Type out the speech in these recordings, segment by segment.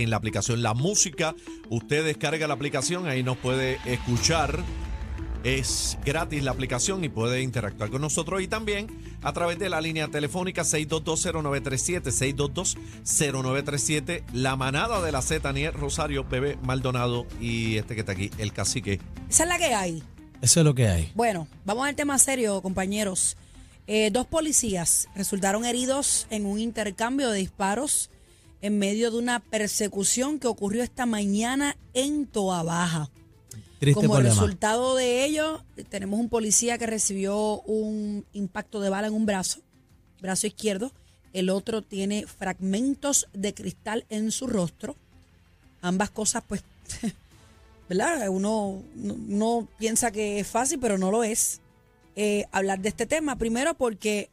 en la aplicación La Música. Usted descarga la aplicación, ahí nos puede escuchar. Es gratis la aplicación y puede interactuar con nosotros y también a través de la línea telefónica 6220937, 6220937, la manada de la Z, Rosario, Bebé Maldonado y este que está aquí, el cacique. Esa es la que hay. Eso es lo que hay. Bueno, vamos al tema serio, compañeros. Eh, dos policías resultaron heridos en un intercambio de disparos en medio de una persecución que ocurrió esta mañana en Toa Baja. Triste Como problema. resultado de ello, tenemos un policía que recibió un impacto de bala en un brazo, brazo izquierdo. El otro tiene fragmentos de cristal en su rostro. Ambas cosas, pues, ¿verdad? Uno no, no piensa que es fácil, pero no lo es. eh, hablar de este tema. Primero porque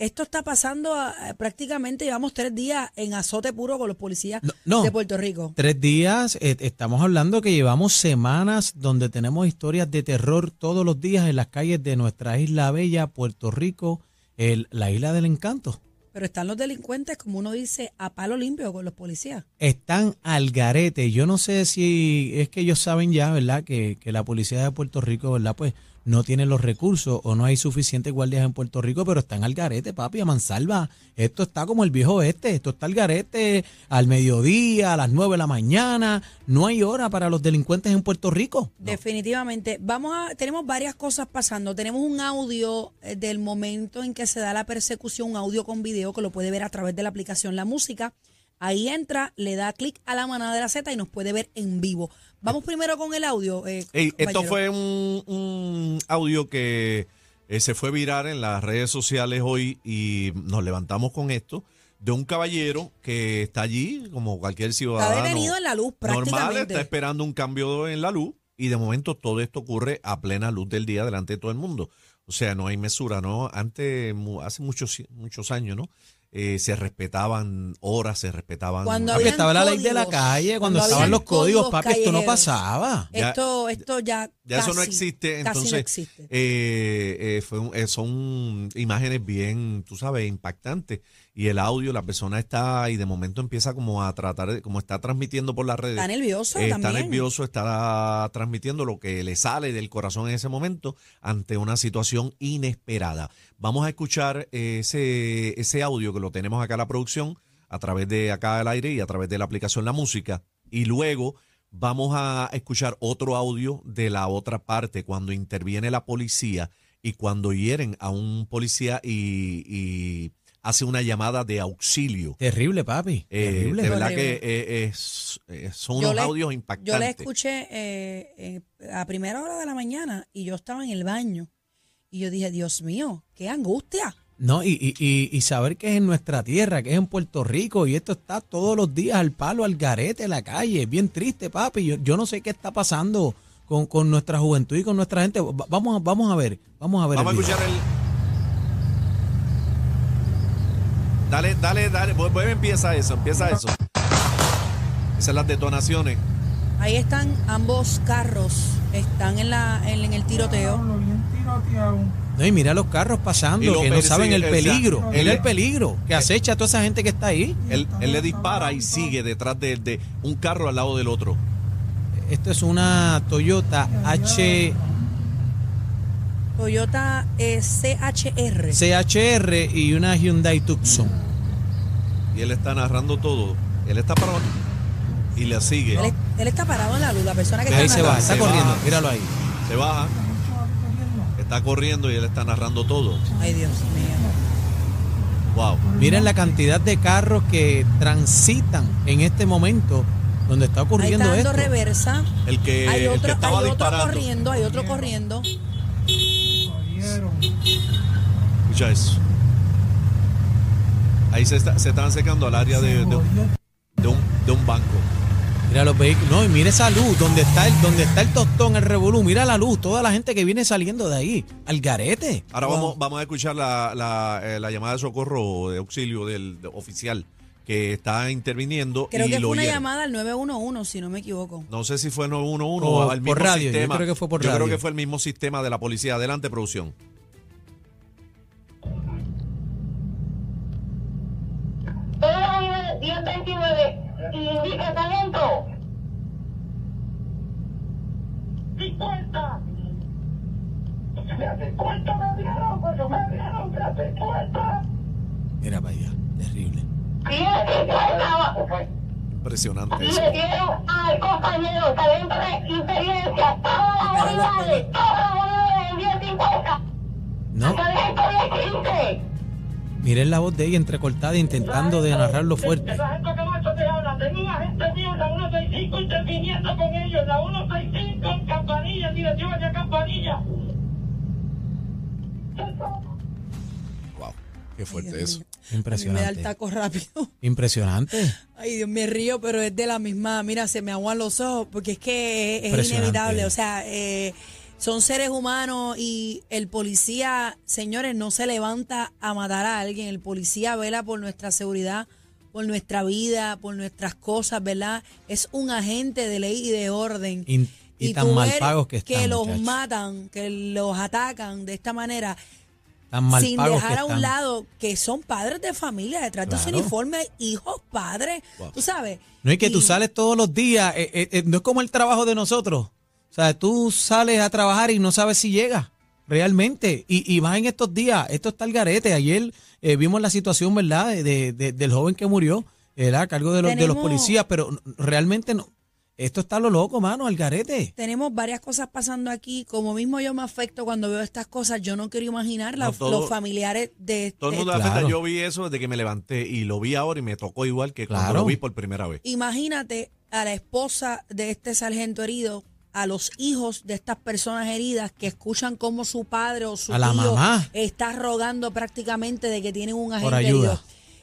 esto está pasando a- a- prácticamente, llevamos tres días en azote puro con los policías No, no. de Puerto Rico. Tres días, eh, estamos hablando que llevamos semanas donde tenemos historias de terror todos los días en las calles de nuestra isla bella, Puerto Rico, el- la isla del encanto. Pero están los delincuentes, como uno dice, a palo limpio con los policías. Están al garete. Yo no sé si es que ellos saben ya, ¿verdad? Que, que la policía de Puerto Rico, ¿verdad? Pues no tiene los recursos o no hay suficientes guardias en Puerto Rico, pero están al garete, papi, a mansalva. Esto está como el viejo este, esto está al garete al mediodía, a las nueve de la mañana. No hay hora para los delincuentes en Puerto Rico. Definitivamente. Vamos a, tenemos varias cosas pasando. Tenemos un audio eh, del momento en que se da la persecución, un audio con video que lo puede ver a través de la aplicación La Música. Ahí entra, le da clic a la manada de la Z y nos puede ver en vivo. Vamos primero con el audio. eh, Ey, esto fue un, un audio que eh, se fue viral en las redes sociales hoy y nos levantamos con esto de un caballero que está allí como cualquier ciudadano. Está detenido en la luz normal, prácticamente. está esperando un cambio en la luz y de momento todo esto ocurre a plena luz del día delante de todo el mundo. O sea, no hay mesura, ¿no? Antes, hace muchos, muchos años, ¿no? Eh, se respetaban horas, se respetaban... Cuando Porque habían estaba la ley de la calle, cuando, cuando estaban los códigos, códigos papi, esto no pasaba. Ya- esto, esto ya, Ya eso no casi- existe, casi entonces no existe. eh, eh, fue un- eh, son imágenes bien, tú sabes, impactantes. Y el audio, la persona está y de momento empieza como a tratar, de, como está transmitiendo por las redes. Está nervioso eh, está también. nervioso, está transmitiendo lo que le sale del corazón en ese momento ante una situación inesperada. Vamos a escuchar ese, ese audio que lo tenemos acá en la producción, a través de acá al aire y a través de la aplicación La Música. Y luego vamos a escuchar otro audio de la otra parte, cuando interviene la policía y cuando hieren a un policía y, y hace una llamada de auxilio. Terrible, papi. Eh, terrible. de verdad Horrible. que eh, es- eh, son Yo unos le- audios impactantes. Yo la escuché eh, eh, a primera hora de la mañana y yo estaba en el baño. Y yo dije, Dios mío, qué angustia. No, y, y, y, y saber que es en nuestra tierra, que es en Puerto Rico, y esto está todos los días al palo, al garete, en la calle. Bien triste, papi. Yo, yo no sé qué está pasando con, con nuestra juventud y con nuestra gente. Va- Vamos, a- vamos a ver, vamos a ver. Vamos a escuchar el. Dale, dale, dale. Vu- Vuelve, empieza eso, empieza eso. Esas son las detonaciones. Ahí están ambos carros, están en, la, en, en el tiroteo. No, y mira los carros pasando, lo que no saben el peligro. él- Mira el peligro que acecha a toda esa gente que está ahí. Él, él le dispara y sigue detrás de, de un carro al lado del otro. Esto es una Toyota H Toyota eh, CHR. CHR y una Hyundai Tucson. Y él está narrando todo. Él está parado y le sigue. Él, es- él está parado en la luz, la persona que Ahí está se va, está Se corriendo, míralo ahí. Se baja. Está corriendo y él está narrando todo. Ay, Dios mío. Wow. Miren la cantidad de carros que transitan en este momento donde está Ahí ocurriendo está dando esto. reversa. El que, hay el que otro, estaba hay otro disparando. corriendo, hay otro corriendo. Escucha eso. Ahí se, está, se están acercando al área de, de, de un, de un banco. Mira los vehículos. No, y mira esa luz, donde está el, donde está el tostón, el revolú. Mira la luz, toda la gente que viene saliendo de ahí. Al garete. Ahora Wow. vamos, vamos a escuchar la, la, eh, la llamada de socorro de auxilio del de- oficial que está interviniendo. Creo y que lo fue una hieren. llamada al 911, si no me equivoco. No sé si fue 911 O o al mismo por radio, yo sistema. creo que fue por Yo creo radio. que fue el mismo sistema de la policía. Adelante, producción. Todo 1039. y indique talento. 50. Me 50 me dieron, me dieron, me 50. Mira para allá, terrible. Impresionante eso. le dieron al compañero talento de experiencia, todas las unidades, todas las unidades en 1050. No, Talento de 15. miren la voz de ella entrecortada intentando de narrarlo fuerte. Esa gente que mucho te habla, gente mía en la 165 interviniendo con ellos, la 165 en Campanilla, dirección hacia Campanilla. Qué fuerte eso. A mí me da el Impresionante. taco rápido. Impresionante. Ay, Dios, me río, pero es de la misma. Mira, se me aguan los ojos porque es que es Impresionante. inevitable. O sea, eh, son seres humanos y el policía, señores, no se levanta a matar a alguien. El policía vela por nuestra seguridad, por nuestra vida, por nuestras cosas, ¿verdad? Es un agente de ley y de orden. Y, y tan mal pagos que están. Que los muchachos. matan, que los atacan de esta manera Tan mal sin pagos dejar que a un están. lado que son padres de familia, detrás de su Claro. uniforme, hijos, padres, tú sabes. No es que tú Y- sales todos los días, eh, eh, eh, no es como el trabajo de nosotros. O sea, tú sales a trabajar y no sabes si llegas realmente. Y, y más en estos días, esto está el garete. Ayer eh, vimos la situación, ¿verdad?, de, de- de- del joven que murió, era a cargo de los, de los Tenemos- policías, pero realmente no. Esto está lo loco, mano, al garete. Tenemos varias cosas pasando aquí. Como mismo yo me afecto cuando veo estas cosas, yo no quiero imaginar la- No, todo- los familiares de... Todo el de- mundo Claro. afecta. Yo vi eso desde que me levanté y lo vi ahora y me tocó igual que cuando lo vi por primera vez. Imagínate a la esposa de este sargento herido, a los hijos de estas personas heridas que escuchan cómo su padre o su A la tío mamá. está rogando prácticamente de que tienen un agente ayuda. herido.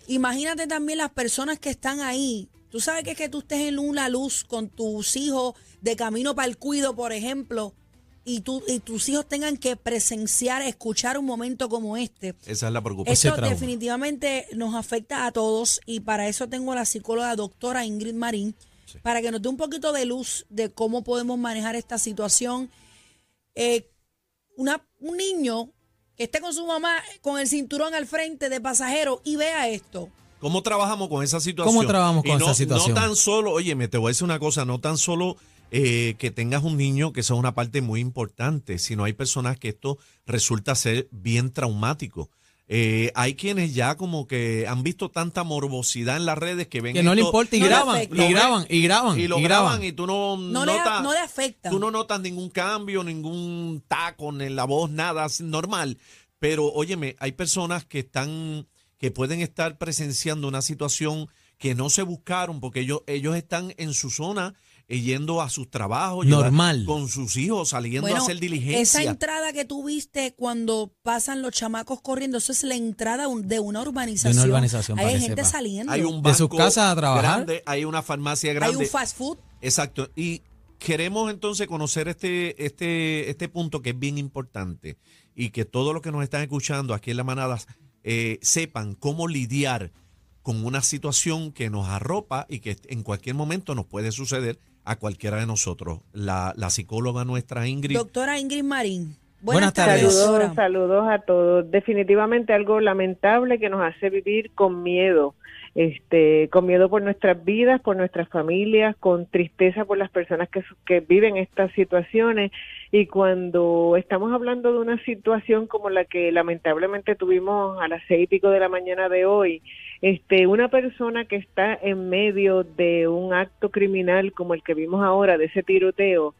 Imagínate también las personas que están ahí. Tú sabes que es que tú estés en una luz con tus hijos de camino para el cuido, por ejemplo, y, tú, y tus hijos tengan que presenciar, escuchar un momento como este. Esa es la preocupación. Trauma. definitivamente nos afecta a todos y para eso tengo a la psicóloga doctora Ingrid Marín para que nos dé un poquito de luz de cómo podemos manejar esta situación. Eh, una, un niño que esté con su mamá con el cinturón al frente de pasajero y vea esto. ¿Cómo trabajamos con esa situación? ¿Cómo trabajamos Y con no- esa situación? No tan solo, oye, me te voy a decir una cosa, no tan solo eh, que tengas un niño, que eso es una parte muy importante, sino hay personas que esto resulta ser bien traumático. Eh, hay quienes ya como que han visto tanta morbosidad en las redes que ven Que no le importa y No graban, y graban, y graban, y lo y graban graban. y tú no, No, le, no le afecta. Tú no notas ningún cambio, ningún taco en la voz, nada es normal. Pero óyeme, hay personas que están, que pueden estar presenciando una situación que no se buscaron porque ellos, ellos están en su zona eh, yendo a sus trabajos, Normal. con sus hijos, saliendo Bueno, a hacer diligencia. esa entrada que tú viste cuando pasan los chamacos corriendo, eso es la entrada de una urbanización. De una urbanización, Hay gente sepa. saliendo. hay un De sus casas a trabajar. grande, hay una farmacia Hay grande. un fast food. Exacto. Y queremos entonces conocer este, este, este punto que es bien importante y que todos los que nos están escuchando aquí en la manada eh, sepan cómo lidiar con una situación que nos arropa y que en cualquier momento nos puede suceder a cualquiera de nosotros. La, la psicóloga nuestra Ingrid. Doctora Ingrid Marín. Buenas tardes. doctora. Saludos, saludos a todos. Definitivamente algo lamentable que nos hace vivir con miedo, este, con miedo por nuestras vidas, por nuestras familias, con tristeza por las personas que, viven estas situaciones. Y cuando estamos hablando de una situación como la que lamentablemente tuvimos a las seis y pico de la mañana de hoy, este, una persona que está en medio de un acto criminal como el que vimos ahora, de ese tiroteo,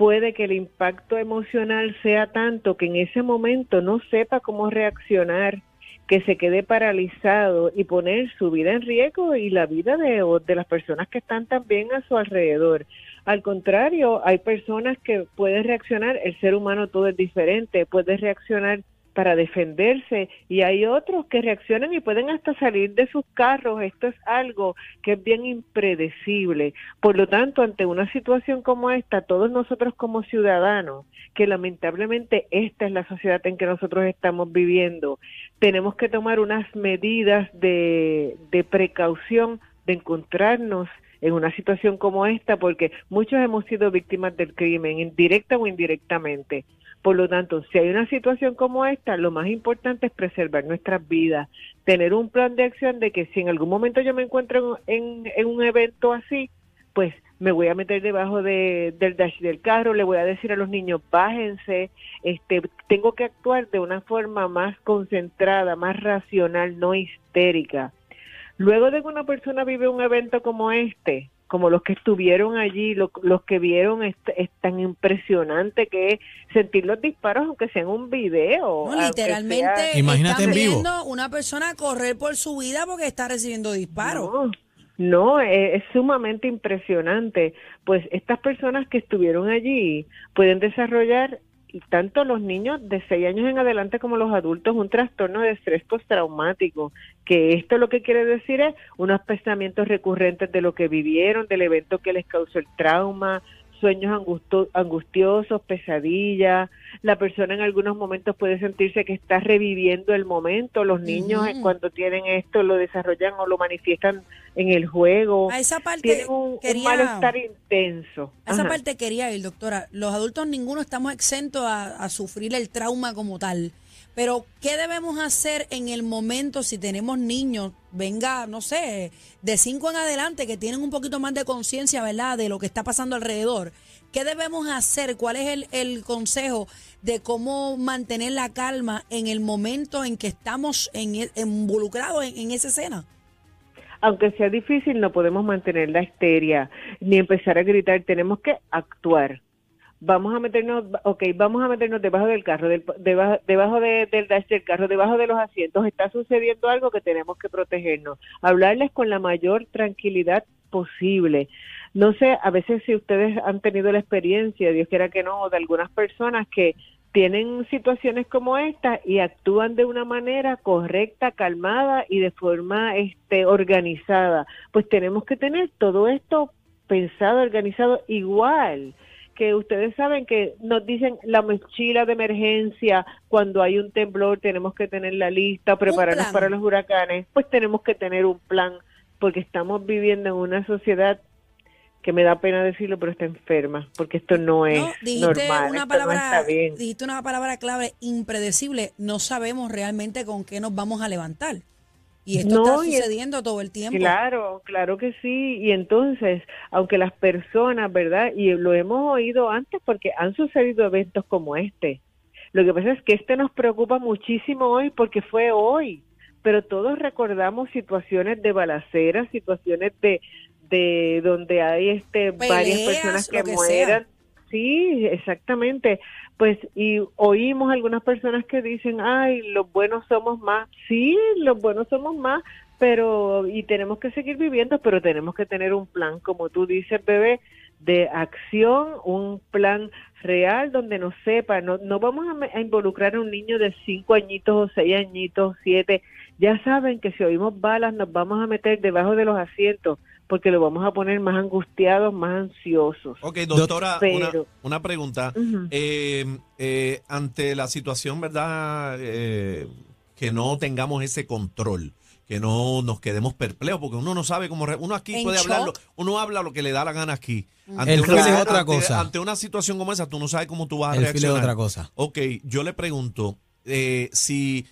puede que el impacto emocional sea tanto que en ese momento no sepa cómo reaccionar, que se quede paralizado y poner su vida en riesgo y la vida de, de las personas que están también a su alrededor. Al contrario, hay personas que pueden reaccionar, el ser humano todo es diferente, puede reaccionar para defenderse y hay otros que reaccionan y pueden hasta salir de sus carros. Esto es algo que es bien impredecible. Por lo tanto, ante una situación como esta, todos nosotros como ciudadanos, que lamentablemente esta es la sociedad en que nosotros estamos viviendo, tenemos que tomar unas medidas de, de precaución, de encontrarnos en una situación como esta, porque muchos hemos sido víctimas del crimen, directa o indirectamente. Por lo tanto, si hay una situación como esta, lo más importante es preservar nuestras vidas, tener un plan de acción de que si en algún momento yo me encuentro en, un evento así, pues me voy a meter debajo de, del dash del carro, le voy a decir a los niños, bájense, este, tengo que actuar de una forma más concentrada, más racional, no histérica. Luego de que una persona vive un evento como este, como los que estuvieron allí, los que vieron, es, tan impresionante que es sentir los disparos, aunque sea en un video. No, literalmente, Imagínate en vivo. viendo una persona correr por su vida porque está recibiendo disparos. No, es, sumamente impresionante. Pues estas personas que estuvieron allí pueden desarrollar tanto los niños de 6 años en adelante como los adultos un trastorno de estrés postraumático, que esto lo que quiere decir es unos pensamientos recurrentes de lo que vivieron, del evento que les causó el trauma, sueños angustiosos, pesadillas. La persona en algunos momentos puede sentirse que está reviviendo el momento. Los niños cuando tienen esto lo desarrollan o lo manifiestan en el juego. A esa parte Tienen un, quería, malestar intenso. A esa parte quería ir, doctora. Los adultos ninguno estamos exentos a sufrir el trauma como tal. Pero, ¿qué debemos hacer en el momento si tenemos niños, venga, no sé, de cinco en adelante, que tienen un poquito más de conciencia, ¿verdad?, de lo que está pasando alrededor. ¿Qué debemos hacer? ¿Cuál es el, el consejo de cómo mantener la calma en el momento en que estamos en, e, involucrados en, en esa escena? aunque sea difícil, no podemos mantener la histeria ni empezar a gritar, tenemos que actuar vamos a meternos, ok, vamos a meternos debajo del carro, debajo, debajo del dash del carro, debajo de los asientos, está sucediendo algo que tenemos que protegernos, hablarles con la mayor tranquilidad posible. No sé, a veces si ustedes han tenido la experiencia, Dios quiera que no, de algunas personas que tienen situaciones como esta y actúan de una manera correcta, calmada y de forma este organizada. Pues tenemos que tener todo esto pensado, organizado igual que ustedes saben que nos dicen la mochila de emergencia, cuando hay un temblor tenemos que tener la lista, prepararnos para los huracanes, pues tenemos que tener un plan, porque estamos viviendo en una sociedad que me da pena decirlo, pero está enferma, porque esto no es normal, una palabra, Dijiste una palabra clave, impredecible, no sabemos realmente con qué nos vamos a levantar. Y esto está sucediendo todo el tiempo. Claro, claro que sí. Y entonces, aunque las personas, ¿verdad? Y lo hemos oído antes porque han sucedido eventos como este. Lo que pasa es que este nos preocupa muchísimo hoy porque fue hoy. Pero todos recordamos situaciones de balacera, situaciones de, de donde hay este varias personas que, mueran. Sí, exactamente. Pues y oímos algunas personas que dicen, ay, los buenos somos más. Sí, los buenos somos más, pero y tenemos que seguir viviendo, pero tenemos que tener un plan, como tú dices, bebé, de acción, un plan real donde nos sepa, no, no vamos a, a involucrar a un niño de cinco añitos o seis añitos, siete. Ya saben que si oímos balas nos vamos a meter debajo de los asientos porque lo vamos a poner más angustiados, más ansiosos. Ok, doctora, una, pregunta. Eh, eh, ante la situación, ¿verdad? Eh, que no tengamos ese control, que no nos quedemos perplejos, porque uno no sabe cómo... Uno aquí puede hablarlo, uno habla lo que le da la gana aquí. Ante el una, es otra cosa. Ante una situación como esa, tú no sabes cómo tú vas a reaccionar. es otra cosa. Ok, yo le pregunto, si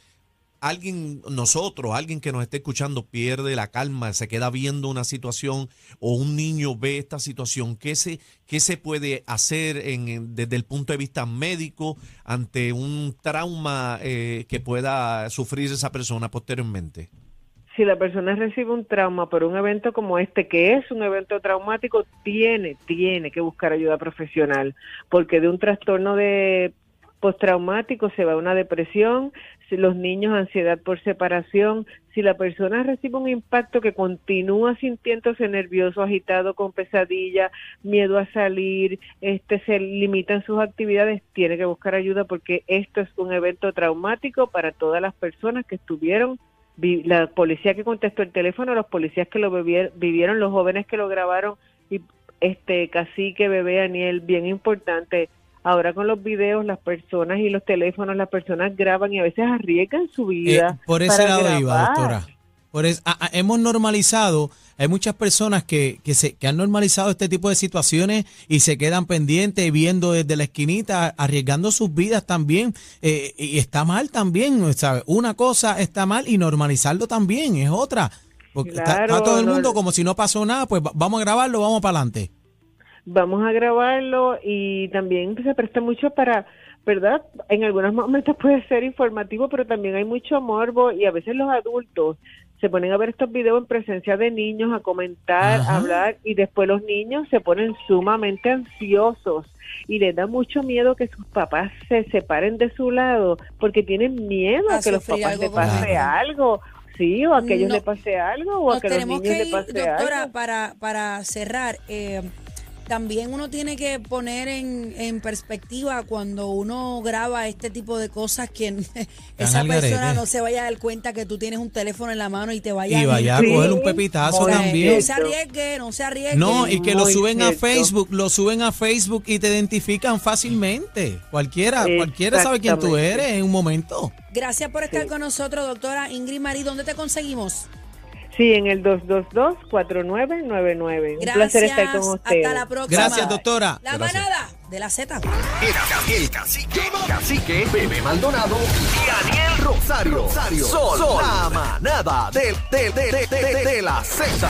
alguien, nosotros, alguien que nos esté escuchando pierde la calma, se queda viendo una situación o un niño ve esta situación, ¿qué se, qué se puede hacer en, desde el punto de vista médico ante un trauma eh, que pueda sufrir esa persona posteriormente? Si la persona recibe un trauma por un evento como este, que es un evento traumático, tiene, tiene que buscar ayuda profesional, porque de un trastorno de postraumático se va a una depresión, si los niños ansiedad por separación, si la persona recibe un impacto que continúa sintiéndose nervioso, agitado, con pesadilla, miedo a salir, este se limitan sus actividades, tiene que buscar ayuda porque esto es un evento traumático para todas las personas que estuvieron la policía que contestó el teléfono, los policías que lo vivieron, los jóvenes que lo grabaron y este cacique, bebé, Aniel, bien importante, Ahora con los videos, las personas y los teléfonos, las personas graban y a veces arriesgan su vida. Eh, por ese lado iba, doctora. Por hemos normalizado hay muchas personas que, que, se, que han normalizado este tipo de situaciones y se quedan pendientes viendo desde la esquinita, arriesgando sus vidas también. eh, y está mal también, ¿sabes? Una cosa está mal y normalizarlo también es otra. Porque está- está, Claro, todo el mundo como si no pasó nada, pues va- vamos a grabarlo, vamos para adelante. Vamos a grabarlo y también se presta mucho para, ¿verdad? En algunos momentos puede ser informativo, pero también hay mucho morbo y a veces los adultos se ponen a ver estos videos en presencia de niños, a comentar, Ajá. a hablar y después los niños se ponen sumamente ansiosos y les da mucho miedo que sus papás se separen de su lado porque tienen miedo a, A que los papás le pase algo. Sí, o a que ellos No. le pase algo, o a que los niños que le pase doctora, algo. para, para cerrar. eh, también uno tiene que poner en, en perspectiva cuando uno graba este tipo de cosas que esa al persona garete. no se vaya a dar cuenta que tú tienes un teléfono en la mano y te vaya Y vaya a coger un pepitazo Muy también. No se arriesgue, no se arriesgue. No, y que lo suben a. Facebook, lo suben a Facebook y te identifican fácilmente. Cualquiera, cualquiera sabe quién tú eres en un momento. Gracias por estar Sí. con nosotros, doctora Ingrid Marí. ¿Dónde te conseguimos? Sí, en el 222-4999. Un placer estar con ustedes. Hasta la próxima. Gracias, doctora. La Gracias. manada de la Z. El, el cacique, cacique, Bebé Maldonado y Daniel Rosario. Rosario. Sol, la manada de, de, de, de, de, de la Z.